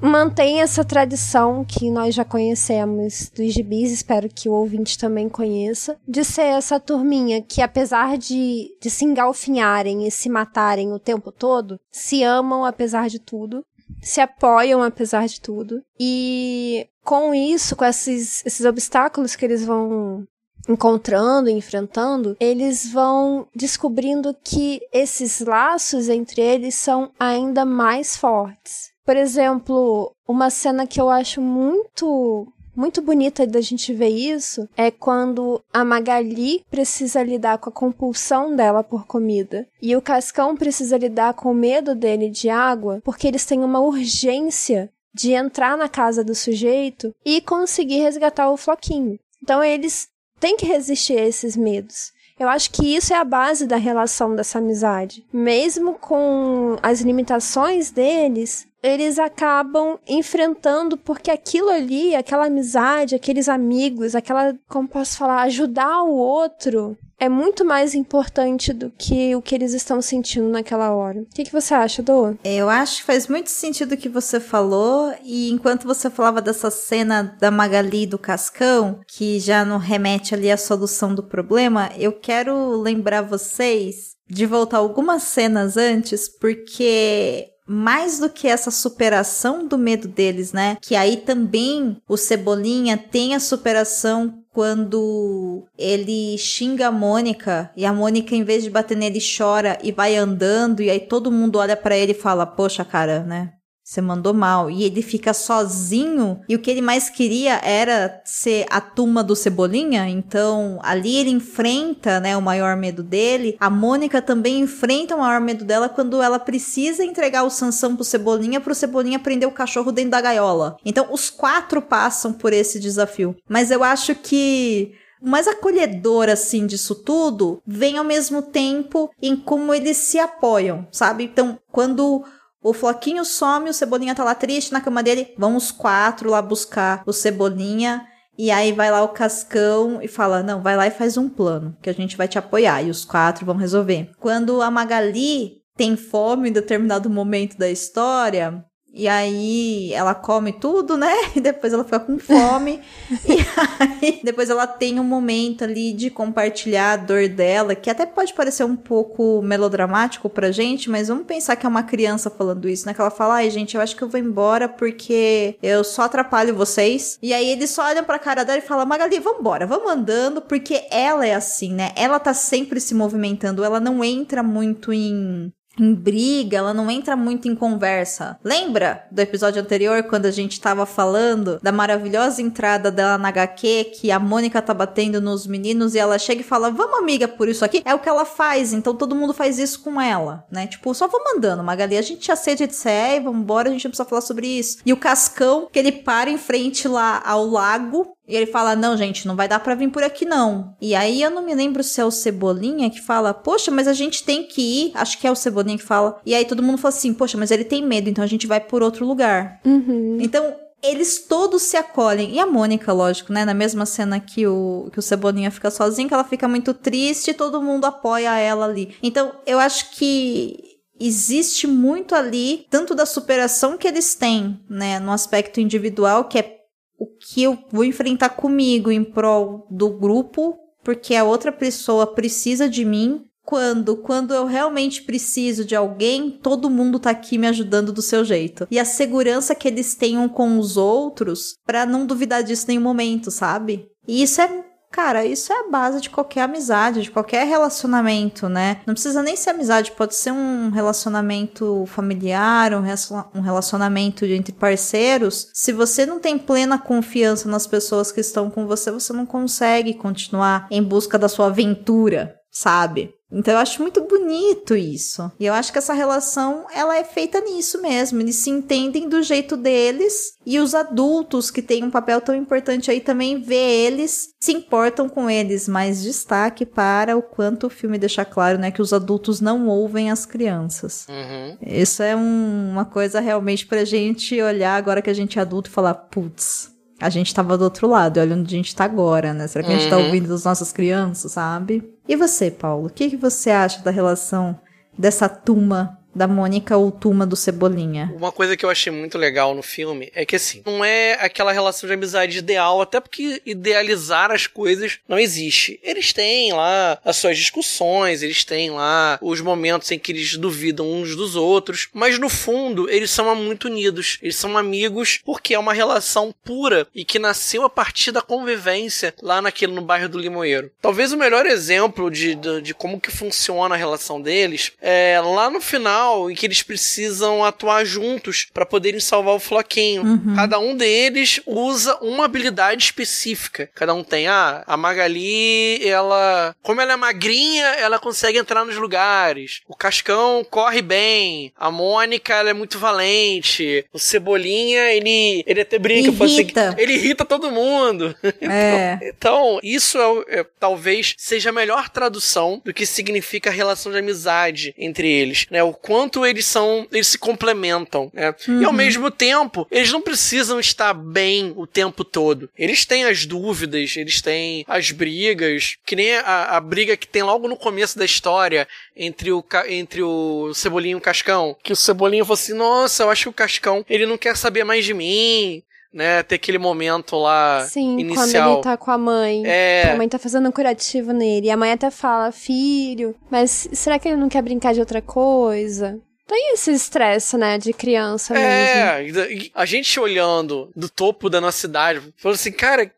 mantém essa tradição que nós já conhecemos dos gibis, espero que o ouvinte também conheça, de ser essa turminha que apesar de, de se engalfinharem e se matarem o tempo todo, se amam apesar de tudo se apoiam apesar de tudo. E com isso, com esses, esses obstáculos que eles vão encontrando, enfrentando, eles vão descobrindo que esses laços entre eles são ainda mais fortes. Por exemplo, uma cena que eu acho muito muito bonita da gente ver isso é quando a Magali precisa lidar com a compulsão dela por comida e o Cascão precisa lidar com o medo dele de água, porque eles têm uma urgência de entrar na casa do sujeito e conseguir resgatar o floquinho. Então eles têm que resistir a esses medos. Eu acho que isso é a base da relação dessa amizade. Mesmo com as limitações deles, eles acabam enfrentando porque aquilo ali, aquela amizade, aqueles amigos, aquela, como posso falar, ajudar o outro é muito mais importante do que o que eles estão sentindo naquela hora. O que, que você acha, Dô? Eu acho que faz muito sentido o que você falou, e enquanto você falava dessa cena da Magali e do Cascão, que já não remete ali à solução do problema, eu quero lembrar vocês de voltar algumas cenas antes, porque mais do que essa superação do medo deles, né? Que aí também o Cebolinha tem a superação quando ele xinga a Mônica e a Mônica em vez de bater nele chora e vai andando e aí todo mundo olha para ele e fala: "Poxa, cara, né? Você mandou mal. E ele fica sozinho. E o que ele mais queria era ser a turma do Cebolinha. Então, ali ele enfrenta, né, o maior medo dele. A Mônica também enfrenta o maior medo dela quando ela precisa entregar o Sansão pro Cebolinha, pro Cebolinha prender o cachorro dentro da gaiola. Então, os quatro passam por esse desafio. Mas eu acho que o mais acolhedor, assim, disso tudo vem ao mesmo tempo em como eles se apoiam, sabe? Então, quando o Floquinho some, o Cebolinha tá lá triste na cama dele. Vão os quatro lá buscar o Cebolinha. E aí vai lá o Cascão e fala: Não, vai lá e faz um plano, que a gente vai te apoiar. E os quatro vão resolver. Quando a Magali tem fome em determinado momento da história, e aí ela come tudo, né? [laughs] E depois ela fica com fome. [laughs] e aí depois ela tem um momento ali de compartilhar a dor dela, que até pode parecer um pouco melodramático pra gente, mas vamos pensar que é uma criança falando isso, né? Que ela fala: "Ai, gente, eu acho que eu vou embora porque eu só atrapalho vocês". E aí eles só olham pra cara dela e falam: "Magali, vambora, vamos andando", porque ela é assim, né? Ela tá sempre se movimentando, ela não entra muito em em briga, ela não entra muito em conversa. Lembra do episódio anterior quando a gente tava falando da maravilhosa entrada dela na HQ que a Mônica tá batendo nos meninos e ela chega e fala: "Vamos amiga por isso aqui". É o que ela faz, então todo mundo faz isso com ela, né? Tipo, só vamos mandando, Magali, a gente já sede de ser, vamos embora, a gente não precisa falar sobre isso. E o Cascão, que ele para em frente lá ao lago e ele fala: Não, gente, não vai dar para vir por aqui não. E aí eu não me lembro se é o Cebolinha que fala: Poxa, mas a gente tem que ir. Acho que é o Cebolinha que fala. E aí todo mundo fala assim: Poxa, mas ele tem medo, então a gente vai por outro lugar. Uhum. Então. Eles todos se acolhem. E a Mônica, lógico, né? Na mesma cena que o, que o Cebolinha fica sozinho, que ela fica muito triste e todo mundo apoia ela ali. Então, eu acho que existe muito ali, tanto da superação que eles têm, né, no aspecto individual, que é o que eu vou enfrentar comigo em prol do grupo, porque a outra pessoa precisa de mim. Quando, quando eu realmente preciso de alguém, todo mundo tá aqui me ajudando do seu jeito. E a segurança que eles tenham com os outros para não duvidar disso em nenhum momento, sabe? E isso é Cara, isso é a base de qualquer amizade, de qualquer relacionamento, né? Não precisa nem ser amizade, pode ser um relacionamento familiar, um relacionamento entre parceiros. Se você não tem plena confiança nas pessoas que estão com você, você não consegue continuar em busca da sua aventura, sabe? Então eu acho muito bonito isso. E eu acho que essa relação, ela é feita nisso mesmo. Eles se entendem do jeito deles e os adultos que têm um papel tão importante aí também vê eles, se importam com eles, mais destaque para o quanto o filme deixa claro, né, que os adultos não ouvem as crianças. Uhum. Isso é um, uma coisa realmente pra gente olhar agora que a gente é adulto e falar, putz, a gente tava do outro lado, olha onde a gente tá agora, né? Será que a gente tá Uhum. ouvindo das nossas crianças, sabe? E você, Paulo, o que, que você acha da relação dessa turma da Mônica ou turma do Cebolinha? Uma coisa que eu achei muito legal no filme é que, assim, não é aquela relação de amizade ideal, até porque idealizar as coisas não existe. Eles têm lá as suas discussões, eles têm lá os momentos em que eles duvidam uns dos outros, mas no fundo eles são muito unidos. Eles são amigos porque é uma relação pura e que nasceu a partir da convivência lá naquele no bairro do Limoeiro. Talvez o melhor exemplo de, de, de como que funciona a relação deles é lá no final final em que eles precisam atuar juntos para poderem salvar o floquinho. Cada um deles usa uma habilidade específica. Cada um tem, ah, a Magali, ela, como ela é magrinha, ela consegue entrar nos lugares. O Cascão corre bem. A Mônica, ela é muito valente. O Cebolinha, ele, ele até brinca, fala assim, Irrita. ele irrita todo mundo. [laughs] É. Então, isso é, é- talvez seja a melhor tradução do que significa a relação de amizade entre eles, né? O quanto eles são, eles se complementam, né? E ao mesmo tempo, eles não precisam estar bem o tempo todo. Eles têm as dúvidas, eles têm as brigas, que nem a, a briga que tem logo no começo da história entre o, entre o Cebolinha e o Cascão, que o Cebolinha falou assim, nossa, eu acho que o Cascão, ele não quer saber mais de mim, né? Ter aquele momento lá Sim, quando inicial. ele tá com a mãe. É. A mãe tá fazendo um curativo nele. E a mãe até fala, filho, mas será que ele não quer brincar de outra coisa? Tem esse estresse, né, de criança mesmo. É, a gente olhando do topo da nossa cidade, falando assim, cara,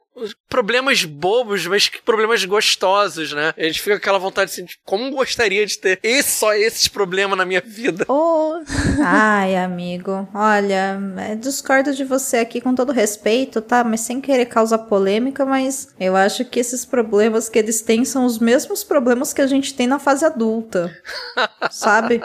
problemas bobos, mas que problemas gostosos, né? A gente fica com aquela vontade assim, de como gostaria de ter esse, só esses problemas na minha vida. [laughs] Oh, Ai, amigo, olha, é, discordo de você aqui com todo respeito, tá? Mas sem querer causar polêmica, mas eu acho que esses problemas que eles têm são os mesmos problemas que a gente tem na fase adulta. [laughs] sabe?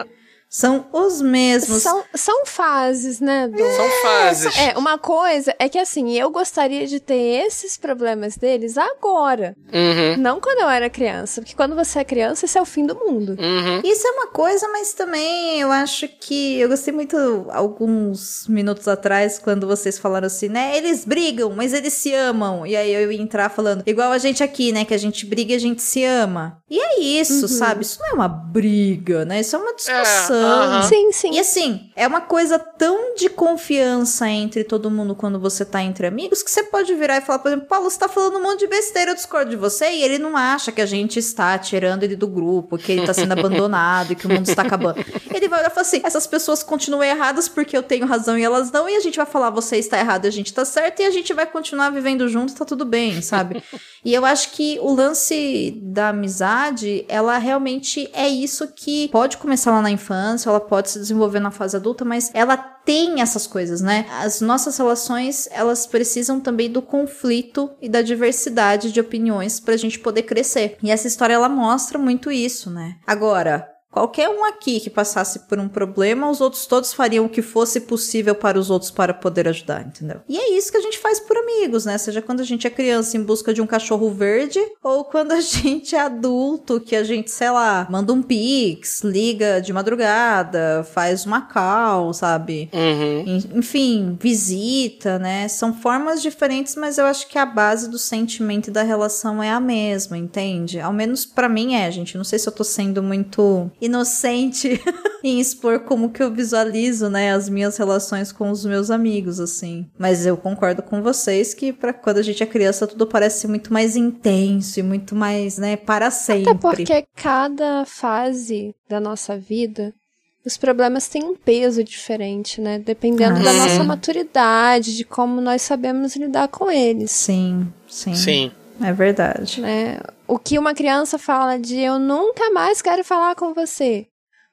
São os mesmos. são, são fases, né, Du? São fases. É, uma coisa é que assim, eu gostaria de ter esses problemas deles agora. Uhum, Não quando eu era criança. Porque quando você é criança, esse é o fim do mundo. uhum. Isso é uma coisa, mas também eu acho que eu gostei muito alguns minutos atrás quando vocês falaram assim, né? Eles brigam, mas eles se amam. E aí eu ia entrar falando, igual a gente aqui, né? Que a gente briga e a gente se ama. E é isso, sabe? Isso não é uma briga, né? Isso é uma discussão. Aham. Sim, sim. E assim, é uma coisa tão de confiança entre todo mundo quando você tá entre amigos que você pode virar e falar, por exemplo, Paulo, você tá falando um monte de besteira, eu discordo de você, e ele não acha que a gente está tirando ele do grupo, que ele tá sendo [laughs] abandonado e que o mundo está acabando. Ele vai olhar e falar assim: essas pessoas continuam erradas porque eu tenho razão e elas não, e a gente vai falar, você está errado e a gente tá certo, e a gente vai continuar vivendo junto, tá tudo bem, sabe? E eu acho que o lance da amizade, ela realmente é isso que pode começar lá na infância, ela pode se desenvolver na fase adulta, mas ela tem essas coisas, né? As nossas relações, elas precisam também do conflito e da diversidade de opiniões pra gente poder crescer. E essa história ela mostra muito isso, né? Agora, Qualquer um aqui que passasse por um problema, os outros todos fariam o que fosse possível para os outros para poder ajudar, entendeu? E é isso que a gente faz por amigos, né? Seja quando a gente é criança em busca de um cachorro verde, ou quando a [laughs] gente é adulto, que a gente, sei lá, manda um pix, liga de madrugada, faz uma call, sabe? Uhum. En- Enfim, visita, né? São formas diferentes, mas eu acho que a base do sentimento e da relação é a mesma, entende? Ao menos pra mim é, gente. Não sei se eu tô sendo muito inocente [laughs] em expor como que eu visualizo, né, as minhas relações com os meus amigos, assim. Mas eu concordo com vocês que para quando a gente é criança tudo parece muito mais intenso e muito mais, né, para sempre. Até porque cada fase da nossa vida, os problemas têm um peso diferente, né? Dependendo Ah, da sim. nossa maturidade, de como nós sabemos lidar com eles. Sim, sim. Sim. É verdade. né? O que uma criança fala de eu nunca mais quero falar com você.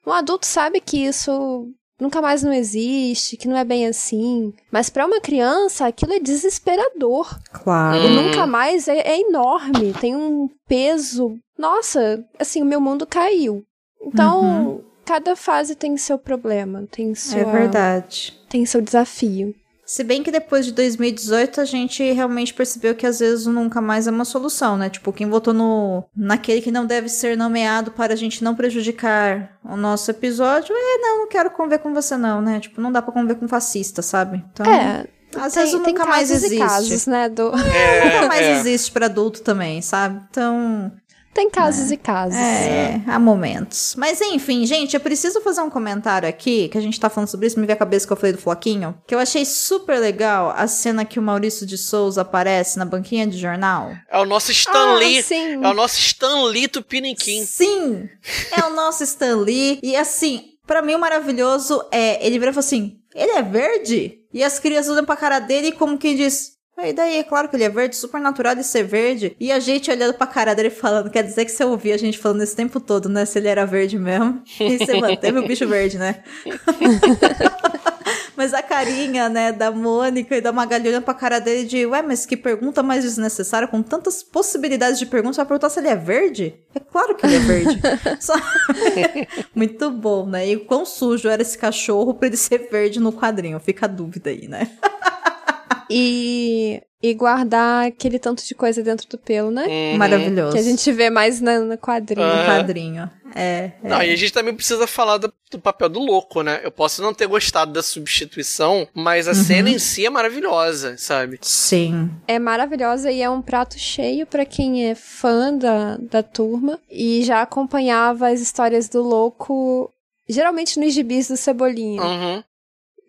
Um adulto sabe que isso nunca mais não existe, que não é bem assim. Mas para uma criança, aquilo é desesperador. Claro. O Hum. nunca mais é, é enorme, tem um peso. Nossa, assim, o meu mundo caiu. Então, cada fase tem seu problema, tem sua, É verdade. tem seu desafio. Se bem que depois de 2018 a gente realmente percebeu que às vezes nunca mais é uma solução, né? Tipo, quem votou no naquele que não deve ser nomeado para a gente não prejudicar o nosso episódio, é, não, não quero conviver com você não, né? Tipo, não dá pra conviver com fascista, sabe? Então, É, às tem, vezes nunca mais existe. e casos, né? Do... Nunca mais é. existe pra adulto também, sabe? Então, Tem casos e casos. é, há momentos. Mas enfim, gente, eu preciso fazer um comentário aqui, que a gente tá falando sobre isso, me veio a cabeça que eu falei do Floquinho, que eu achei super legal a cena que o Maurício de Souza aparece na banquinha de jornal. É o nosso Stan Lee. Ah, sim. É o nosso Stan Lee Tupiniquim. Sim! É o nosso Stan Lee. E assim, pra mim o maravilhoso é, ele vira e fala assim, ele é verde? E as crianças olham pra cara dele como quem diz, E daí, é claro que ele é verde, super natural de ser verde. E a gente olhando pra cara dele falando, quer dizer que você ouvia a gente falando esse tempo todo, né? Se ele era verde mesmo. E você manteve o bicho verde, né? [laughs] mas a carinha, né, da Mônica e da Magali olhando pra cara dele de, ué, mas que pergunta mais desnecessária, com tantas possibilidades de perguntas, você vai perguntar se ele é verde? É claro que ele é verde. [laughs] Só... [laughs] Muito bom, né? E o quão sujo era esse cachorro pra ele ser verde no quadrinho? Fica a dúvida aí, né? E, e guardar aquele tanto de coisa dentro do pelo, né? Uhum. Maravilhoso. Que a gente vê mais na, no quadrinho. No quadrinho. É, é. Não, e a gente também precisa falar do, do papel do louco, né? Eu posso não ter gostado da substituição, mas a cena em si é maravilhosa, sabe? Sim. É maravilhosa e é um prato cheio pra quem é fã da, da turma e já acompanhava as histórias do louco, geralmente nos gibis do Cebolinha. Uhum.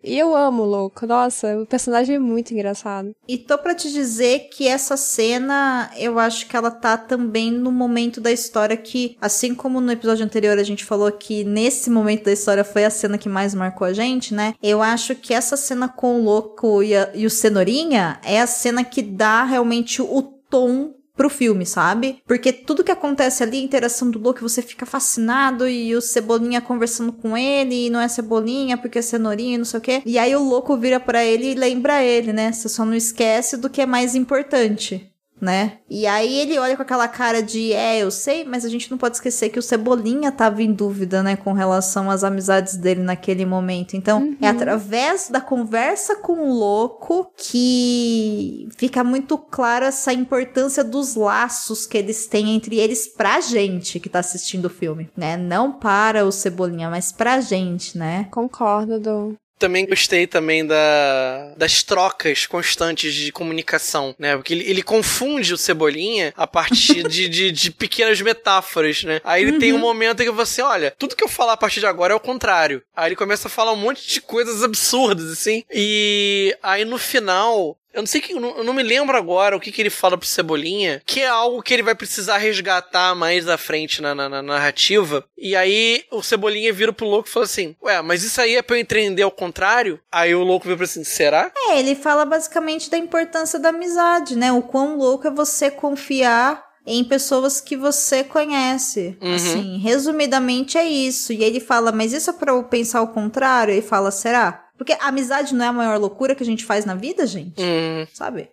E eu amo o louco. Nossa, o personagem é muito engraçado. E tô pra te dizer que essa cena, eu acho que ela tá também no momento da história que, assim como no episódio anterior a gente falou que nesse momento da história foi a cena que mais marcou a gente, né? Eu acho que essa cena com o louco e, a- e o cenourinha é a cena que dá realmente o tom pro filme, sabe? Porque tudo que acontece ali, a interação do louco, você fica fascinado e o Cebolinha conversando com ele e não é Cebolinha porque é cenourinha não sei o quê. E aí o louco vira pra ele e lembra ele, né? Você só não esquece do que é mais importante. Né? E aí ele olha com aquela cara de, é, eu sei, mas a gente não pode esquecer que o Cebolinha tava em dúvida, né, com relação às amizades dele naquele momento. Então, é através da conversa com o louco que fica muito clara essa importância dos laços que eles têm entre eles pra gente que tá assistindo o filme, né? Não para o Cebolinha, mas pra gente, né? Concordo, do Também gostei também da, das trocas constantes de comunicação, né? Porque ele, ele confunde o Cebolinha a partir [laughs] de, de, de pequenas metáforas, né? Aí ele tem um momento em que você, olha, tudo que eu falar a partir de agora é o contrário. Aí ele começa a falar um monte de coisas absurdas, assim. E aí no final, eu não sei que. Eu não, me lembro agora o que, que ele fala pro Cebolinha, que é algo que ele vai precisar resgatar mais à frente na, na- na narrativa. E aí o Cebolinha vira pro louco e fala assim: Ué, mas isso aí é pra eu entender ao contrário? Aí o louco vira pra assim: será? É, ele fala basicamente da importância da amizade, né? O quão louco é você confiar em pessoas que você conhece. Uhum. Assim, resumidamente é isso. E ele fala, mas isso é pra eu pensar o contrário? Ele fala, será? Porque a amizade não é a maior loucura que a gente faz na vida, gente? Hum. Sabe?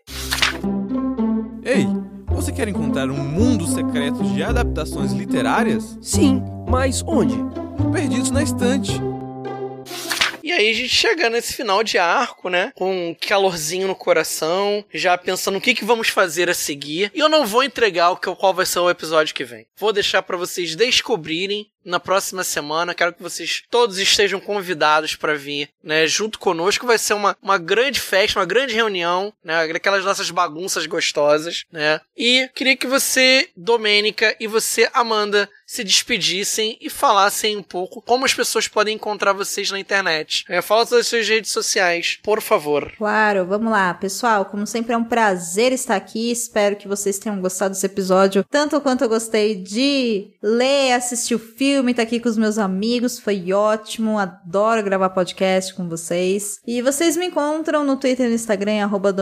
Ei, você quer encontrar um mundo secreto de adaptações literárias? Sim, mas onde? Perdidos na estante. E aí a gente chega nesse final de arco, né? Com um calorzinho no coração, já pensando o que, que vamos fazer a seguir. E eu não vou entregar o que, qual vai ser o episódio que vem. Vou deixar pra vocês descobrirem na próxima semana. Quero que vocês todos estejam convidados pra vir, né? Junto conosco. Vai ser uma, uma grande festa, uma grande reunião, né? Aquelas nossas bagunças gostosas, né? E queria que você, Domênica, e você, Amanda, se despedissem e falassem um pouco como as pessoas podem encontrar vocês na internet. É, fala das suas redes sociais, por favor. Claro, vamos lá, pessoal. Como sempre é um prazer estar aqui. Espero que vocês tenham gostado desse episódio, tanto quanto eu gostei de ler, assistir o filme, estar aqui com os meus amigos. Foi ótimo. Adoro gravar podcast com vocês. E vocês me encontram no Twitter e no Instagram, arroba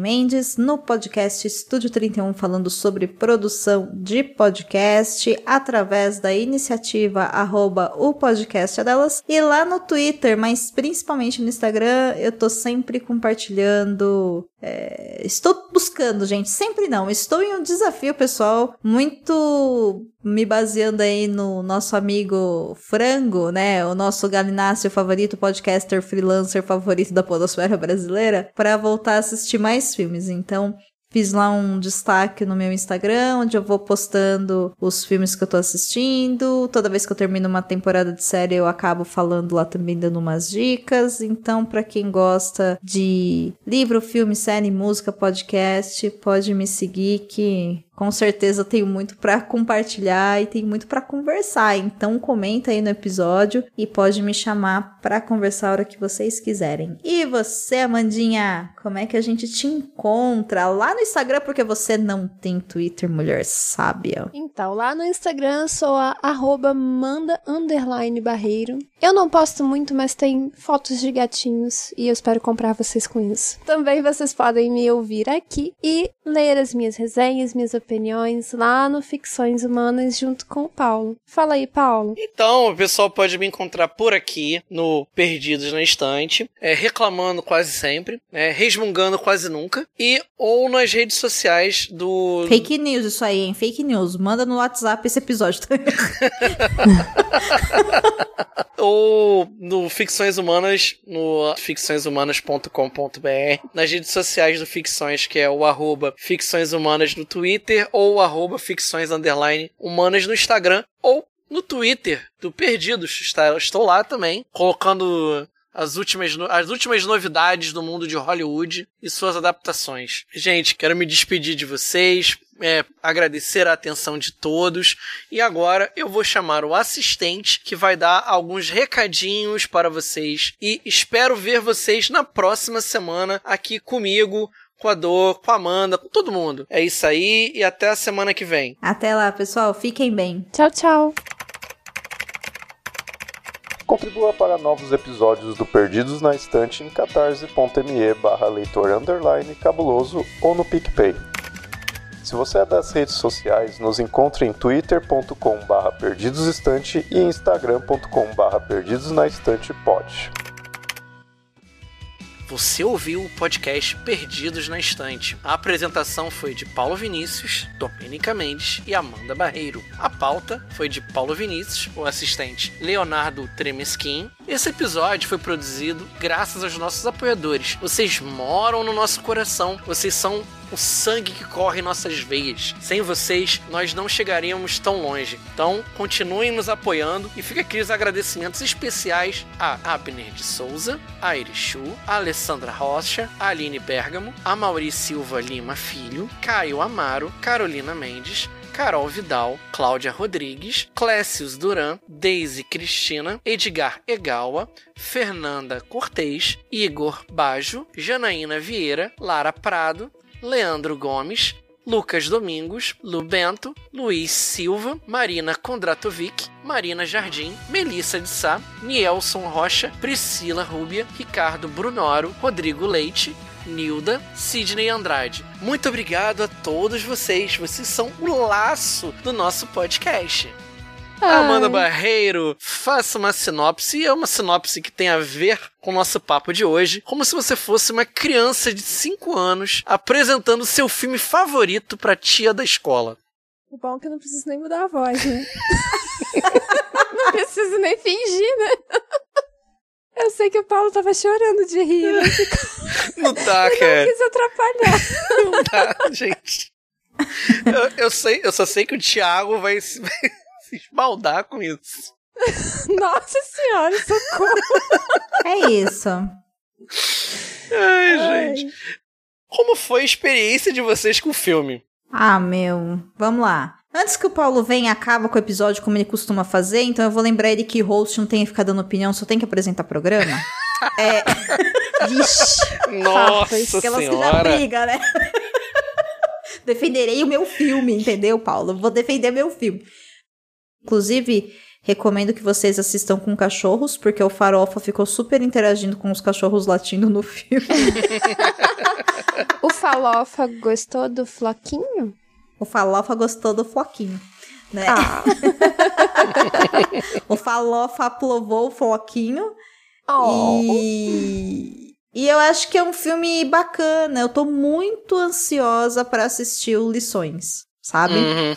Mendes, no podcast Estúdio 31, falando sobre produção de podcast através da iniciativa arroba o podcast é delas. E lá no Twitter, mas principalmente no Instagram, eu tô sempre compartilhando. é, estou buscando, gente. Sempre não. Estou em um desafio, pessoal. Muito me baseando aí no nosso amigo Frango, né? O nosso galináceo favorito, podcaster freelancer favorito da podosfera brasileira, para voltar a assistir mais filmes. Então, Fiz lá um destaque no meu Instagram, onde eu vou postando os filmes que eu tô assistindo. Toda vez que eu termino uma temporada de série, eu acabo falando lá também, dando umas dicas. Então, pra quem gosta de livro, filme, série, música, podcast, pode me seguir que com certeza eu tenho muito para compartilhar e tenho muito para conversar. Então comenta aí no episódio e pode me chamar para conversar a hora que vocês quiserem. E você, Amandinha, como é que a gente te encontra lá no Instagram porque você não tem Twitter, mulher sábia? Então, lá no Instagram sou a arroba manda barreiro. Eu não posto muito, mas tem fotos de gatinhos e eu espero comprar vocês com isso. Também vocês podem me ouvir aqui e ler as minhas resenhas, minhas opiniões lá no Ficções Humanas junto com o Paulo. Fala aí, Paulo. Então, o pessoal pode me encontrar por aqui no Perdidos na Estante, é, reclamando quase sempre, é, resmungando quase nunca, e ou nas redes sociais do. Fake news, isso aí, hein? Fake news. Manda no WhatsApp esse episódio também. [laughs] ou no Ficções Humanas, no ficçõeshumanas.com.br, nas redes sociais do Ficções, que é o arroba Ficções Humanas no Twitter, ou o arroba Ficções Underline Humanas no Instagram, ou no Twitter do Perdidos. Estou lá também, colocando as últimas, as últimas novidades do mundo de Hollywood e suas adaptações. Gente, quero me despedir de vocês, é, agradecer a atenção de todos e agora eu vou chamar o assistente que vai dar alguns recadinhos para vocês e espero ver vocês na próxima semana aqui comigo. Com a Dor, com a Amanda, com todo mundo. É isso aí e até a semana que vem. Até lá, pessoal. Fiquem bem. Tchau, tchau. Contribua para novos episódios do Perdidos na Estante em catarse.me barra leitor underline cabuloso ou no PicPay. Se você é das redes sociais, nos encontre em twitter.com barra perdidosestante e instagram.com barra perdidosnaestantepod. Você ouviu o podcast Perdidos na Estante. A apresentação foi de Paulo Vinícius, Domênica Mendes e Amanda Barreiro. A pauta foi de Paulo Vinícius, o assistente Leonardo Tremesquim. Esse episódio foi produzido graças aos nossos apoiadores. Vocês moram no nosso coração, vocês são o sangue que corre em nossas veias. Sem vocês, nós não chegaríamos tão longe. Então, continuem nos apoiando e fica aqui os agradecimentos especiais a Abner de Souza, a Irichu, a Alessandra Rocha, a Aline Bergamo, a Mauri Silva Lima Filho, Caio Amaro, Carolina Mendes, Carol Vidal, Cláudia Rodrigues, Clécius Duran, Daisy Cristina, Edgar Egawa, Fernanda Cortez, Igor Bajo, Janaína Vieira, Lara Prado, Leandro Gomes, Lucas Domingos, Lu Bento, Luiz Silva, Marina Kondratovic, Marina Jardim, Melissa de Sá, Nielson Rocha, Priscila Rúbia, Ricardo Brunoro, Rodrigo Leite, Nilda, Sidney Andrade. Muito obrigado a todos vocês. Vocês são o laço do nosso podcast. Ai. Amanda Barreiro, faça uma sinopse, e é uma sinopse que tem a ver com o nosso papo de hoje, como se você fosse uma criança de 5 anos apresentando seu filme favorito pra tia da escola. O bom é que eu não preciso nem mudar a voz, né? [laughs] [laughs] não preciso nem fingir, né? Eu sei que o Paulo tava chorando de rir, né? [laughs] Não tá, Eu não cara. quis atrapalhar. Não tá, gente. Eu, eu sei, eu só sei que o Thiago vai se, vai se esbaldar com isso. [laughs] Nossa senhora, socorro. É isso. Ai, Ai. gente. Como foi a experiência de vocês com o filme? Ah, meu. Vamos lá. Antes que o Paulo venha e acaba com o episódio como ele costuma fazer, então eu vou lembrar ele que host não tem que ficar dando opinião, só tem que apresentar programa. [laughs] é. Vixe. Nossa Aquelas que dá senhora. briga, né? [laughs] Defenderei o meu filme, entendeu, Paulo? Vou defender meu filme. Inclusive, recomendo que vocês assistam com cachorros, porque o Farofa ficou super interagindo com os cachorros latindo no filme. [laughs] O Falofa gostou do floquinho? O Farofa gostou do floquinho. Né? Ah. [laughs] o Falofa aprovou o floquinho. Oh. E... e eu acho que é um filme bacana. Eu tô muito ansiosa pra assistir o Lições, sabe? Uhum.